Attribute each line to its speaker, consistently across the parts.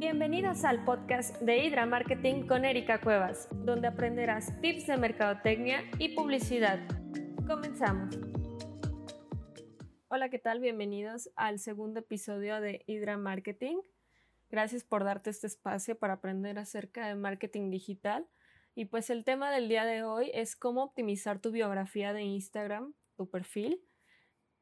Speaker 1: Bienvenidos al podcast de Hydra Marketing con Erika Cuevas, donde aprenderás tips de mercadotecnia y publicidad. Comenzamos. Hola, ¿qué tal? Bienvenidos al segundo episodio de Hydra Marketing. Gracias por darte este espacio para aprender acerca de marketing digital. Y pues el tema del día de hoy es cómo optimizar tu biografía de Instagram, tu perfil.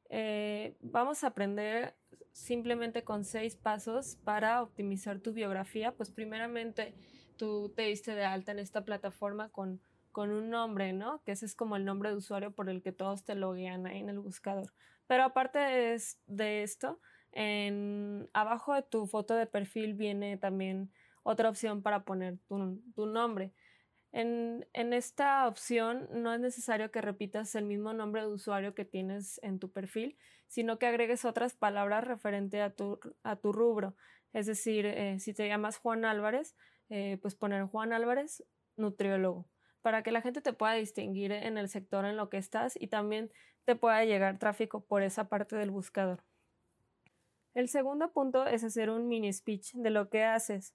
Speaker 1: Eh, vamos a aprender simplemente con seis pasos para optimizar tu biografía. Pues primeramente tú te diste de alta en esta plataforma con, con un nombre, ¿no? Que ese es como el nombre de usuario por el que todos te loguean ahí en el buscador. Pero aparte de, esto, en, abajo de tu foto de perfil viene también otra opción para poner tu, tu nombre. En, en, esta opción no es necesario que repitas el mismo nombre de usuario que tienes en tu perfil, sino que agregues otras palabras referente a tu, a tu rubro. Es decir, eh, si te llamas Juan Álvarez, eh, pues poner Juan Álvarez, nutriólogo, para que la gente te pueda distinguir en el sector en lo que estás y también te pueda llegar tráfico por esa parte del buscador. El segundo punto es hacer un mini speech de lo que haces.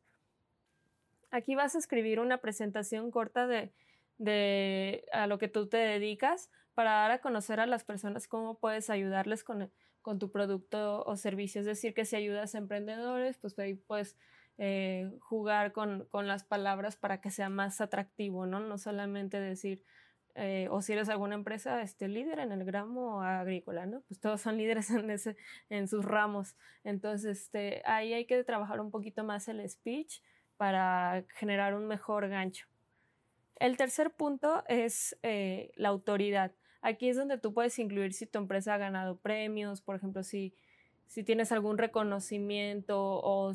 Speaker 1: Aquí vas a escribir una presentación corta de, de a lo que tú te dedicas para dar a conocer a las personas cómo puedes ayudarles con, con tu producto o servicio. Es decir, que si ayudas a emprendedores, pues ahí puedes eh, jugar con, con, las palabras para que sea más atractivo, ¿no? No solamente decir, eh, o si eres alguna empresa este, líder en el gramo agrícola, ¿no? Pues todos son líderes en, ese, en sus ramos. Entonces, este, ahí hay que trabajar un poquito más el speech para generar un mejor gancho. El tercer punto es eh, la autoridad. Aquí es donde tú puedes incluir si tu empresa ha ganado premios, por ejemplo, si, si tienes algún reconocimiento o,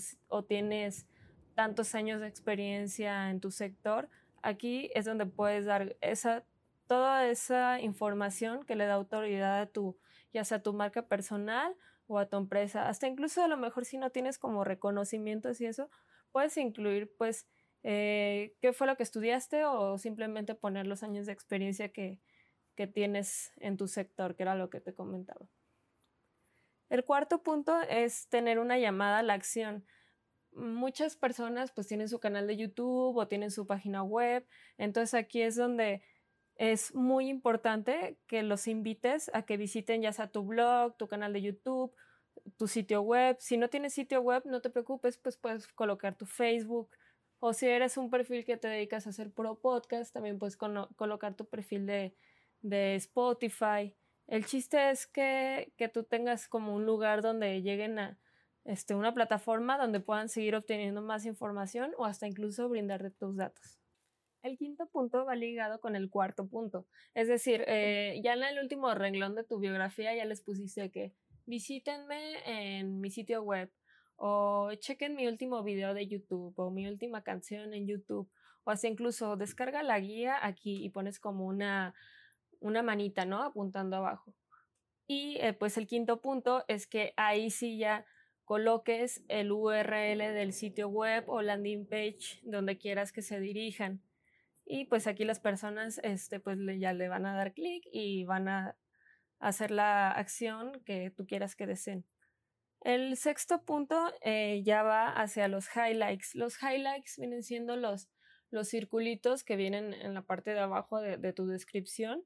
Speaker 1: tienes tantos años de experiencia en tu sector. Aquí es donde puedes dar esa toda esa información que le da autoridad a tu, ya sea tu marca personal o a tu empresa. Hasta incluso a lo mejor si no tienes como reconocimientos y eso, puedes incluir pues eh, qué fue lo que estudiaste o simplemente poner los años de experiencia que, que tienes en tu sector, que era lo que te comentaba. El cuarto punto es tener una llamada a la acción. Muchas personas pues tienen su canal de YouTube o tienen su página web, entonces aquí es donde es muy importante que los invites a que visiten ya sea tu blog, tu canal de YouTube, tu sitio web. Si no tienes sitio web, no te preocupes, pues puedes colocar tu Facebook. O si eres un perfil que te dedicas a hacer pro podcast, también puedes colocar tu perfil de, de Spotify. El chiste es que, que, tú tengas como un lugar donde lleguen a este, una plataforma donde puedan seguir obteniendo más información o hasta incluso brindarte tus datos. El quinto punto va ligado con el cuarto punto. Es decir, eh, ya en el último renglón de tu biografía ya les pusiste que visítenme en mi sitio web o chequen mi último video de YouTube o mi última canción en YouTube o hasta incluso descarga la guía aquí y pones como una, una manita, ¿no? Apuntando abajo. Y eh, pues el quinto punto es que ahí sí ya coloques el URL del sitio web o landing page donde quieras que se dirijan. Y pues aquí las personas, este, pues ya le van a dar clic y van a hacer la acción que tú quieras que deseen. El sexto punto eh, ya va hacia los highlights. Los highlights vienen siendo los, los circulitos que vienen en la parte de abajo de, tu descripción,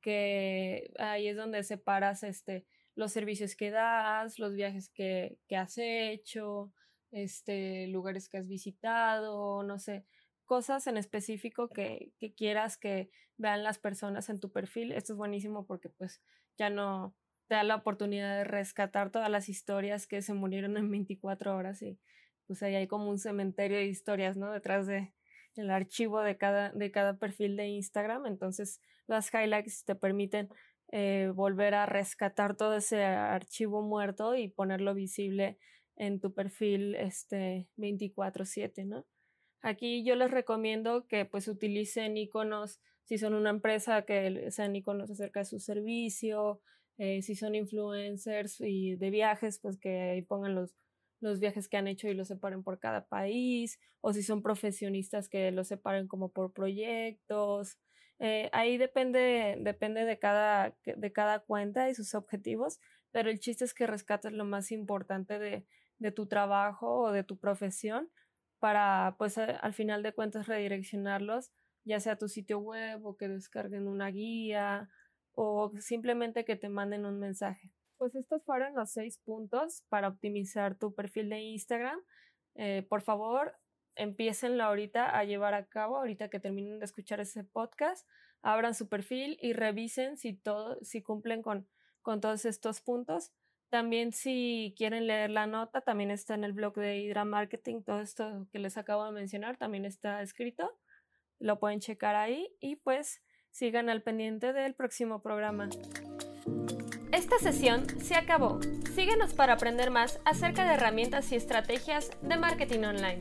Speaker 1: que ahí es donde separas este, los servicios que das, los viajes que, que has hecho, este, lugares que has visitado, no sé, cosas en específico que, que, quieras que vean las personas en tu perfil. Esto es buenísimo porque pues ya no te da la oportunidad de rescatar todas las historias que se murieron en 24 horas y pues ahí hay como un cementerio de historias, ¿no? Detrás de el archivo de cada, de cada perfil de Instagram. Entonces las highlights te permiten eh, volver a rescatar todo ese archivo muerto y ponerlo visible en tu perfil este 24/7, ¿no? Aquí yo les recomiendo que pues utilicen iconos, si son una empresa, que sean iconos acerca de su servicio, eh, si son influencers y de viajes, pues que pongan los, los viajes que han hecho y los separen por cada país, o si son profesionistas que los separen como por proyectos. Eh, ahí depende, depende de cada, de cada cuenta y sus objetivos, pero el chiste es que rescates lo más importante de, de tu trabajo o de tu profesión para, pues, al final de cuentas redireccionarlos, ya sea a tu sitio web o que descarguen una guía o simplemente que te manden un mensaje. Pues estos fueron los seis puntos para optimizar tu perfil de Instagram. Eh, por favor, empiecenlo ahorita a llevar a cabo, ahorita que terminen de escuchar ese podcast, abran su perfil y revisen si todo, si cumplen con, con todos estos puntos. También si quieren leer la nota, también está en el blog de Hydra Marketing, todo esto que les acabo de mencionar también está escrito. Lo pueden checar ahí y pues sigan al pendiente del próximo programa.
Speaker 2: Esta sesión se acabó. Síguenos para aprender más acerca de herramientas y estrategias de marketing online.